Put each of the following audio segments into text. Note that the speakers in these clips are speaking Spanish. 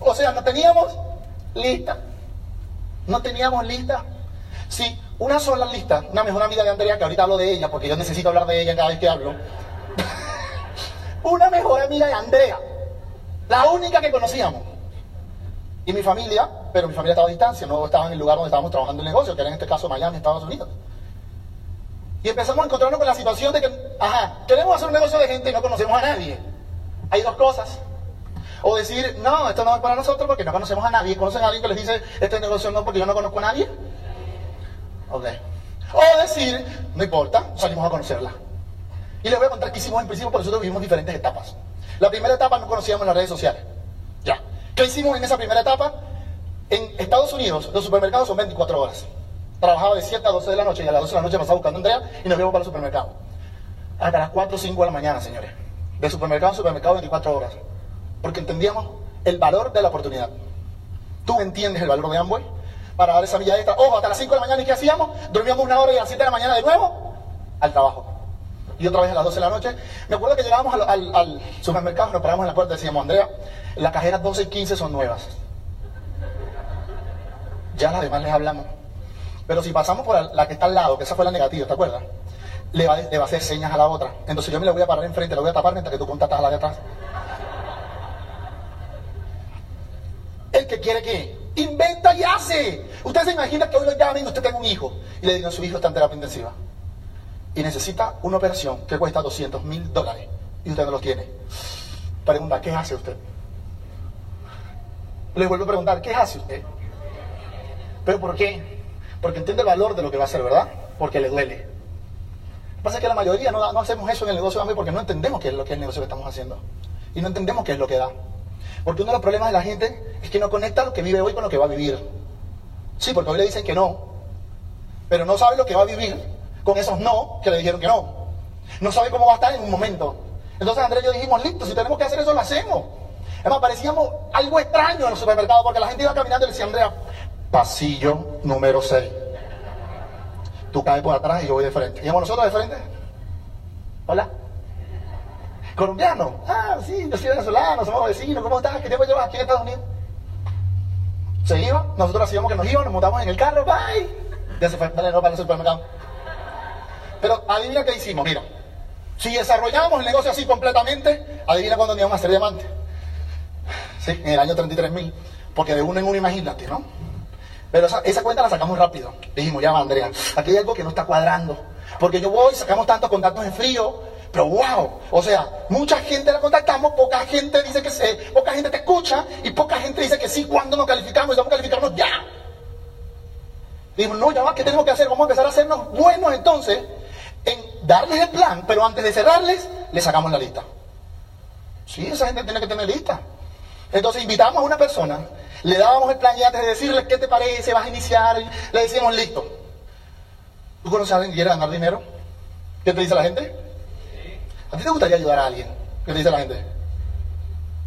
O sea, no teníamos lista. No teníamos lista. Sí, una sola lista, una mejor amiga de Andrea, que ahorita hablo de ella, porque yo necesito hablar de ella cada vez que hablo. una mejor amiga de Andrea. La única que conocíamos. Y mi familia, pero mi familia estaba a distancia, no estaba en el lugar donde estábamos trabajando el negocio, que era en este caso Miami, Estados Unidos. Y empezamos a encontrarnos con la situación de que, ajá, queremos hacer un negocio de gente y no conocemos a nadie. Hay dos cosas. O decir, no, esto no es para nosotros porque no conocemos a nadie. ¿Conocen a alguien que les dice, este negocio no porque yo no conozco a nadie? Ok. O decir, no importa, salimos a conocerla. Y les voy a contar qué hicimos en principio, por eso tuvimos diferentes etapas. La primera etapa no conocíamos las redes sociales. Ya. ¿Qué hicimos en esa primera etapa? En Estados Unidos, los supermercados son 24 horas. Trabajaba de 7 a 12 de la noche y a las 12 de la noche pasaba buscando a Andrea y nos íbamos para el supermercado. Hasta las 4 o 5 de la mañana, señores. De supermercado a supermercado 24 horas. Porque entendíamos el valor de la oportunidad. ¿Tú entiendes el valor de Amway? Para dar esa milla extra. Ojo, hasta las 5 de la mañana, ¿y qué hacíamos? Dormíamos una hora y a las 7 de la mañana de nuevo al trabajo. Y otra vez a las 12 de la noche. Me acuerdo que llegábamos al, supermercado, nos paramos en la puerta y decíamos, Andrea, las cajeras 12 y 15 son nuevas. Ya las demás les hablamos. Pero si pasamos por la que está al lado, que esa fue la negativa, ¿te acuerdas? Le va, le va a hacer señas a la otra. Entonces yo me la voy a parar enfrente, la voy a tapar mientras que tú contactas a la de atrás. Quiere que inventa y hace. Usted se imagina que hoy lo llamen y usted tenga un hijo y le digan su hijo está en terapia intensiva y necesita una operación que cuesta 200 mil dólares y usted no los tiene. Pregunta, ¿qué hace usted? Le vuelvo a preguntar, ¿qué hace usted? ¿Pero por qué? Porque entiende el valor de lo que va a hacer, ¿verdad? Porque le duele. Lo que pasa es que la mayoría no, no hacemos eso en el negocio de porque no entendemos qué es lo que es el negocio que estamos haciendo. Y no entendemos qué es lo que da. Porque uno de los problemas de la gente es que no conecta lo que vive hoy con lo que va a vivir. Sí, porque hoy le dicen que no. Pero no sabe lo que va a vivir con esos no que le dijeron que no. No sabe cómo va a estar en un momento. Entonces Andrés y yo dijimos, listo, si tenemos que hacer eso, lo hacemos. Además, parecíamos algo extraño en los supermercados porque la gente iba caminando y le decía, Andrea, pasillo número 6. Tú caes por atrás y yo voy de frente. ¿Y nosotros de frente? Hola. ¿Colombiano? Ah, sí, yo soy venezolano, somos vecinos. ¿Cómo estás? ¿Qué tiempo llevas aquí en Estados Unidos? Se iba, nosotros hacíamos que nos íbamos, nos montamos en el carro, bye. Ya se fue, dale, no para el supermercado. Pero adivina qué hicimos, mira. Si desarrollamos el negocio así completamente, adivina cuándo íbamos a ser diamante. Sí, en el año 33.000. Porque de uno en uno, imagínate, ¿no? Pero esa, esa, cuenta la sacamos rápido. Dijimos, ya va, Andrea, aquí hay algo que no está cuadrando. Porque yo voy, sacamos tantos contactos en frío, pero wow, o sea, mucha gente la contactamos, poca gente dice que se, poca gente te escucha y poca gente dice que sí cuando nos calificamos vamos a calificarnos ya. Dijimos, no, ya va, ¿qué tenemos que hacer? Vamos a empezar a hacernos buenos entonces en darles el plan, pero antes de cerrarles, le sacamos la lista. Sí, esa gente tiene que tener lista. Entonces invitamos a una persona, le dábamos el plan y antes de decirle qué te parece, vas a iniciar, le decíamos listo. ¿Tú alguien que quiere ganar dinero? ¿Qué te dice la gente? ¿A ti te gustaría ayudar a alguien? ¿Qué te dice la gente?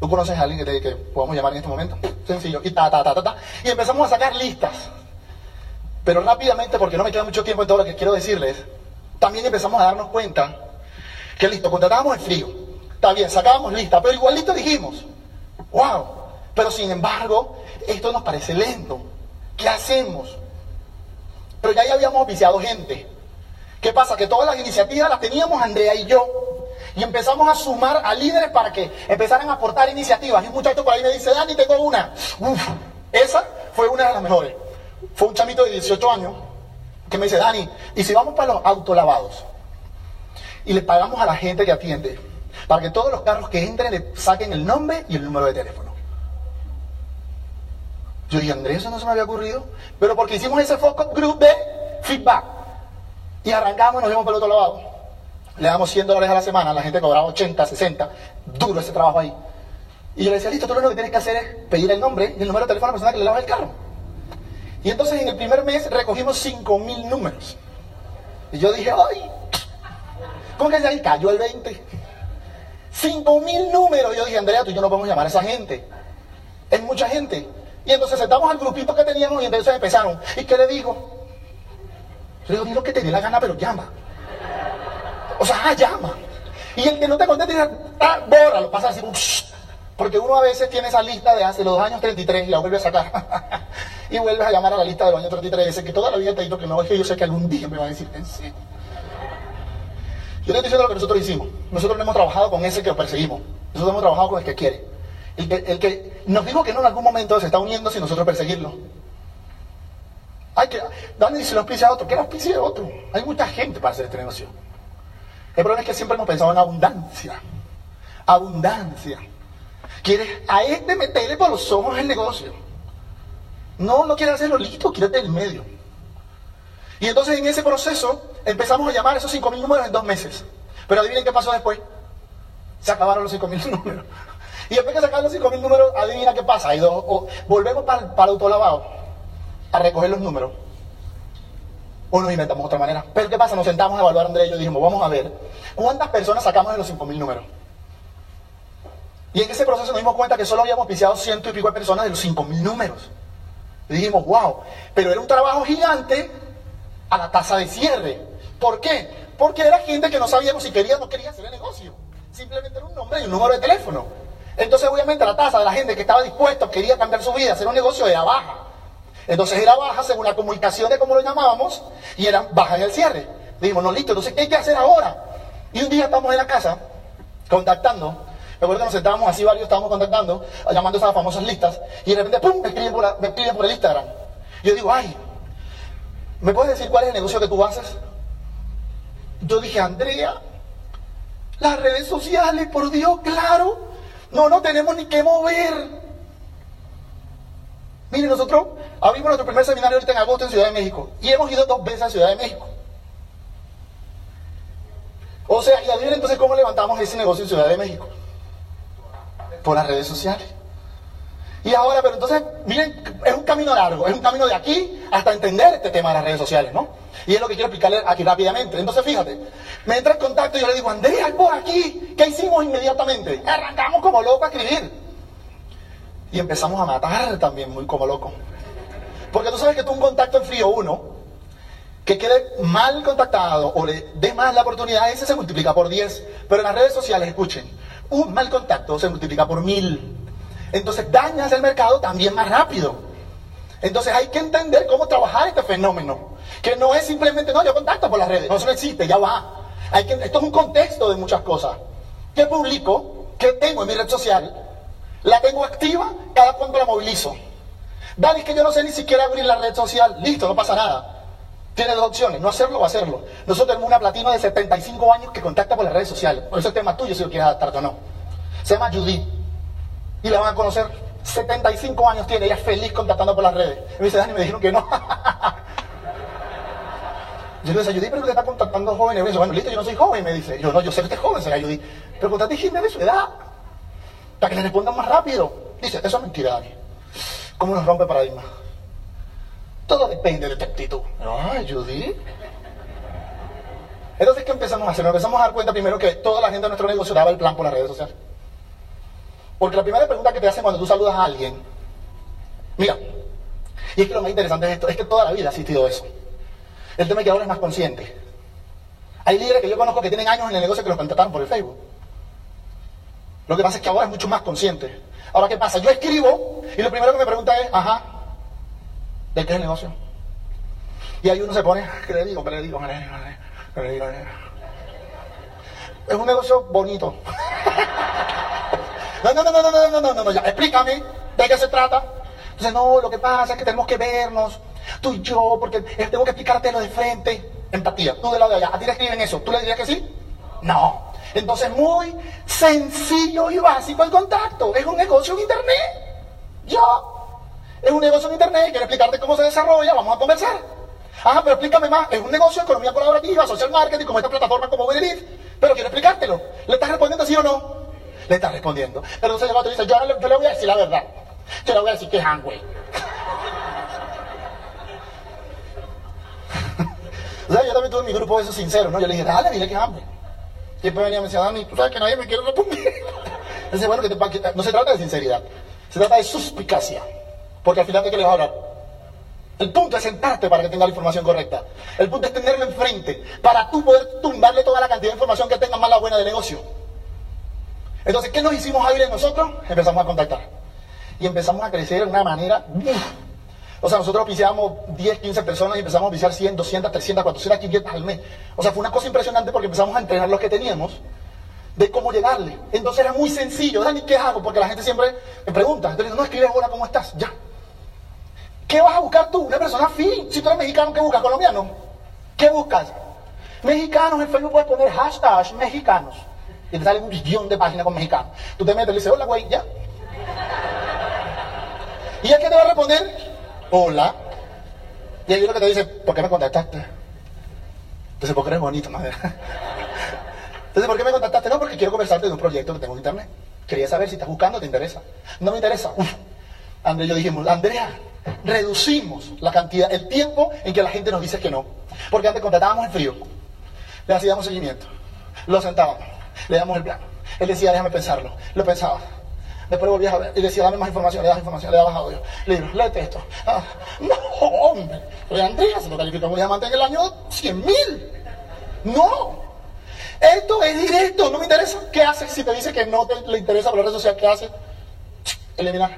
¿Tú conoces a alguien que, te, que podamos llamar en este momento? Sencillo. Y ta, ta, ta, ta, ta. Y empezamos a sacar listas. Pero rápidamente, porque no me queda mucho tiempo en todo lo que quiero decirles, también empezamos a darnos cuenta que listo, contratábamos el frío. Está bien, sacábamos lista, pero igualito dijimos, wow, pero sin embargo, esto nos parece lento. ¿Qué hacemos? Pero ya, ya habíamos oficiado gente. ¿Qué pasa? Que todas las iniciativas las teníamos Andrea y yo. Y empezamos a sumar a líderes para que empezaran a aportar iniciativas. Y un muchacho por ahí me dice, Dani, tengo una. Uf, esa fue una de las mejores. Fue un chamito de 18 años que me dice, Dani, ¿y si vamos para los autolavados? Y le pagamos a la gente que atiende para que todos los carros que entren le saquen el nombre y el número de teléfono. Yo dije, Andrés, eso no se me había ocurrido. Pero porque hicimos ese focus group de feedback. Y arrancamos y nos fuimos para el otro lavado. Le damos 100 dólares a la semana, la gente cobraba 80, 60. Duro ese trabajo ahí. Y yo le decía, listo, tú lo único que tienes que hacer es pedir el nombre y el número de teléfono a la persona que le lava el carro. Y entonces en el primer mes recogimos 5 mil números. Y yo dije, ¡ay! ¿Cómo que ahí cayó el 20? 5 mil números. Yo dije, Andrea, tú y yo no podemos llamar a esa gente. Es mucha gente. Y entonces sentamos al grupito que teníamos y entonces empezaron. ¿Y qué le digo? Le digo, di lo que te dé la gana, pero llama. O sea, ah, llama. Y el que no te conteste, ah, bórralo, pasa así, Porque uno a veces tiene esa lista de hace los años 33 y la vuelve a sacar. y vuelves a llamar a la lista de los años 33 y dice que toda la vida te ha dicho que no, es que yo sé que algún día me va a decir en serio. Yo te estoy diciendo lo que nosotros hicimos. Nosotros no hemos trabajado con ese que lo perseguimos. Nosotros hemos trabajado con el que quiere. El que, el que nos dijo que no en algún momento se está uniendo sin nosotros perseguirlo. Hay que, Dani se lo auspicia a otro, que lo auspicie a otro. Hay mucha gente para hacer este negocio. El problema es que siempre hemos pensado en abundancia. Abundancia. Quieres a este meterle por los ojos el negocio. No, no quieres hacerlo listo, quírate del medio. Y entonces en ese proceso empezamos a llamar esos 5.000 números en dos meses. Pero adivinen qué pasó después. Se acabaron los 5.000 números. Y después que se acaban los 5.000 números, adivina qué pasa. volvemos para, para el autolavado a recoger los números. O nos inventamos otra manera. Pero ¿qué pasa? Nos sentamos a evaluar ellos y dijimos, vamos a ver cuántas personas sacamos de los 5.000 números. Y en ese proceso nos dimos cuenta que solo habíamos piseado ciento y pico de personas de los 5.000 números. Y dijimos, wow, pero era un trabajo gigante a la tasa de cierre. ¿Por qué? Porque era gente que no sabíamos si quería o no quería hacer el negocio. Simplemente era un nombre y un número de teléfono. Entonces, obviamente, la tasa de la gente que estaba dispuesta, quería cambiar su vida, hacer un negocio, era baja. Entonces era baja según la comunicación de cómo lo llamábamos y era baja en el cierre. Dijimos, no, listo, entonces, ¿qué hay que hacer ahora? Y un día estamos en la casa contactando. Me acuerdo que nos sentábamos así varios, estábamos contactando, llamando esas famosas listas, y de repente, ¡pum!, me escriben por, el Instagram. Yo digo, ay, ¿Me puedes decir cuál es el negocio que tú haces? Yo dije, Andrea, las redes sociales, por Dios, claro. No, no tenemos ni qué mover. Mire, nosotros abrimos nuestro primer seminario ahorita en agosto en Ciudad de México y hemos ido dos veces a Ciudad de México. O sea, y adivinen entonces cómo levantamos ese negocio en Ciudad de México. Por las redes sociales. Y ahora, pero entonces, miren, es un camino largo, es un camino de aquí hasta entender este tema de las redes sociales, ¿no? Y es lo que quiero explicarle aquí rápidamente. Entonces, fíjate, me entra en contacto y yo le digo, Andrea, por aquí. ¿Qué hicimos inmediatamente? Arrancamos como locos a escribir. Y empezamos a matar también, muy como loco. Porque tú sabes que tú un contacto en frío uno, que quede mal contactado o le dé mal la oportunidad, ese se multiplica por 10. Pero en las redes sociales, escuchen, un mal contacto se multiplica por mil entonces dañas el mercado también más rápido. Entonces hay que entender cómo trabajar este fenómeno. Que no es simplemente, no, yo contacto por las redes. No, eso no existe, ya va. Hay que, esto es un contexto de muchas cosas. ¿Qué publico? ¿Qué tengo en mi red social? ¿La tengo activa? ¿Cada cuánto la movilizo? Dale, es que yo no sé ni siquiera abrir la red social. Listo, no pasa nada. Tiene dos opciones, no hacerlo o hacerlo. Nosotros tenemos una platina de 75 años que contacta por las redes sociales. Por eso el tema tuyo si lo quieres adaptar o no. Se llama Judith y la van a conocer. 75 años tiene, ella es feliz contactando por las redes. Me dice, Dani, me dijeron que no. yo le digo, Judy, pero usted está contactando jóvenes. Me dice, bueno, listo, yo no soy joven. Me dice, yo no, yo sé que usted es joven, señora Judy. Pero contate gente de su edad. Para que le respondan más rápido. Dice, eso es mentira, Dani. ¿Cómo nos rompe paradigma? Todo depende de tu actitud. Ay, Judy. Entonces, ¿qué empezamos a hacer? Nos empezamos a dar cuenta primero que toda la gente de nuestro negocio daba el plan por las redes sociales. Porque la primera pregunta que te hacen cuando tú saludas a alguien, mira, y es que lo más interesante es esto, es que toda la vida ha existido eso. El tema es que ahora es más consciente. Hay líderes que yo conozco que tienen años en el negocio que los contrataron por el Facebook. Lo que pasa es que ahora es mucho más consciente. Ahora, ¿qué pasa? Yo escribo y lo primero que me pregunta es, ajá, ¿de qué es el negocio? Y ahí uno se pone, ¿qué le digo? ¿Qué le digo? ¿Qué le digo? ¿Qué le digo? Es un negocio bonito. No, no, no, no, no, no, no, no, no, ya, explícame de qué se trata. Entonces, no, lo que pasa es que tenemos que vernos, tú y yo, porque tengo que explicarte lo de frente. Empatía, tú de lado de allá. ¿A ti te escriben eso? ¿Tú le dirías que sí? No. Entonces, muy sencillo y básico el contacto. Es un negocio en Internet. Yo. Es un negocio en Internet, quiero explicarte cómo se desarrolla, vamos a conversar. Ajá, pero explícame más. Es un negocio, de economía colaborativa, social marketing, como esta plataforma como Benedict. Pero quiero explicártelo. ¿Le estás respondiendo sí o no? le está respondiendo. Pero entonces el otro dice, yo, le, voy a decir la verdad. Yo le voy a decir que es güey. o sea, yo también tuve mi grupo de esos sinceros, ¿no? Yo le dije, dale, dile que es hambre. Después venía y me decía, Dani, tú sabes que nadie me quiere responder. Entonces, bueno, que te, no se trata de sinceridad, se trata de suspicacia. Porque al final, ¿de qué le vas a hablar? El punto es sentarte para que tenga la información correcta. El punto es tenerlo enfrente para tú poder tumbarle toda la cantidad de información que tenga mala buena de negocio. Entonces, ¿qué nos hicimos hábiles nosotros? Empezamos a contactar. Y empezamos a crecer de una manera... O sea, nosotros oficiábamos 10, 15 personas y empezamos a oficiar 100, 200, 300, 400, 500 al mes. O sea, fue una cosa impresionante porque empezamos a entrenar los que teníamos de cómo llegarle. Entonces era muy sencillo. Dani, ¿qué hago? Porque la gente siempre me pregunta. Entonces, no escribes hola, ¿cómo estás? Ya. ¿Qué vas a buscar tú? Una persona fin. Si tú eres mexicano, ¿qué buscas? ¿Colombiano? ¿Qué buscas? Mexicanos, en Facebook puedes poner hashtag mexicanos. Y te sale un guion de páginas con mexicanos. Tú te metes y le dices, hola, güey, ya. ¿Y ya qué te va a responder? Hola. Y ahí lo que te dice, ¿por qué me contactaste? Entonces, porque eres bonito, madre. Entonces, ¿por qué me contactaste? No, porque quiero conversarte de un proyecto que tengo en internet. Quería saber si estás buscando, te interesa. No me interesa. Uf. Yo dijimos, Andrea, reducimos la cantidad, el tiempo en que la gente nos dice que no. Porque antes contratábamos en frío, le hacíamos seguimiento, lo sentábamos, le damos el plano. Él decía, déjame pensarlo. Lo pensaba. Después lo volvías a ver y decía, dame más información, le das información, le dabas audio. Libro, léete esto. Ah, no, hombre. Oye, Andrea se lo calificó como diamante en el año 100 mil. No. Esto es directo, no me interesa. ¿Qué haces si te dice que no le interesa por la red social? ¿Qué haces? Eliminar.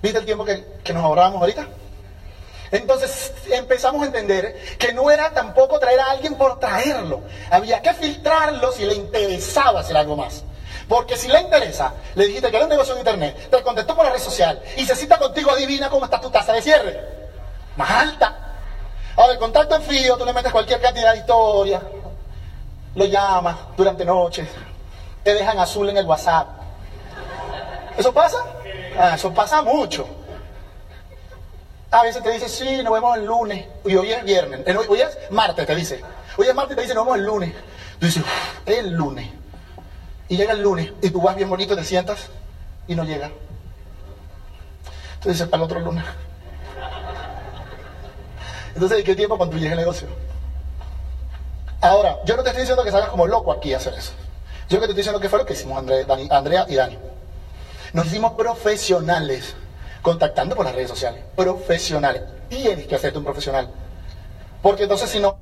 ¿Viste el tiempo que, que nos ahorrábamos ahorita? Entonces empezamos a entender que no era tampoco traer a alguien por traerlo. Había que filtrarlo si le interesaba hacer algo más. Porque si le interesa, le dijiste que era un negocio de internet, te contestó por la red social y se cita contigo, adivina cómo está tu tasa de cierre. Más alta. Ahora, el contacto en frío, tú le metes cualquier cantidad de historia, lo llamas durante noches, te dejan azul en el WhatsApp. ¿Eso pasa? Ah, eso pasa mucho. A veces te dice, sí, nos vemos el lunes. Y hoy es viernes. Eh, hoy es martes, te dice. Hoy es martes y te dice, nos vemos el lunes. Tú dices, es el lunes. Y llega el lunes y tú vas bien bonito, te sientas y no llega. Tú dices, para el otro lunes. Entonces, ¿de qué tiempo cuando llegue el negocio? Ahora, yo no te estoy diciendo que salgas como loco aquí a hacer eso. Yo que te estoy diciendo que fue lo que hicimos Andrea y Dani. Nos hicimos profesionales contactando por las redes sociales. Profesionales. Tienes que hacerte un profesional. Porque entonces si no...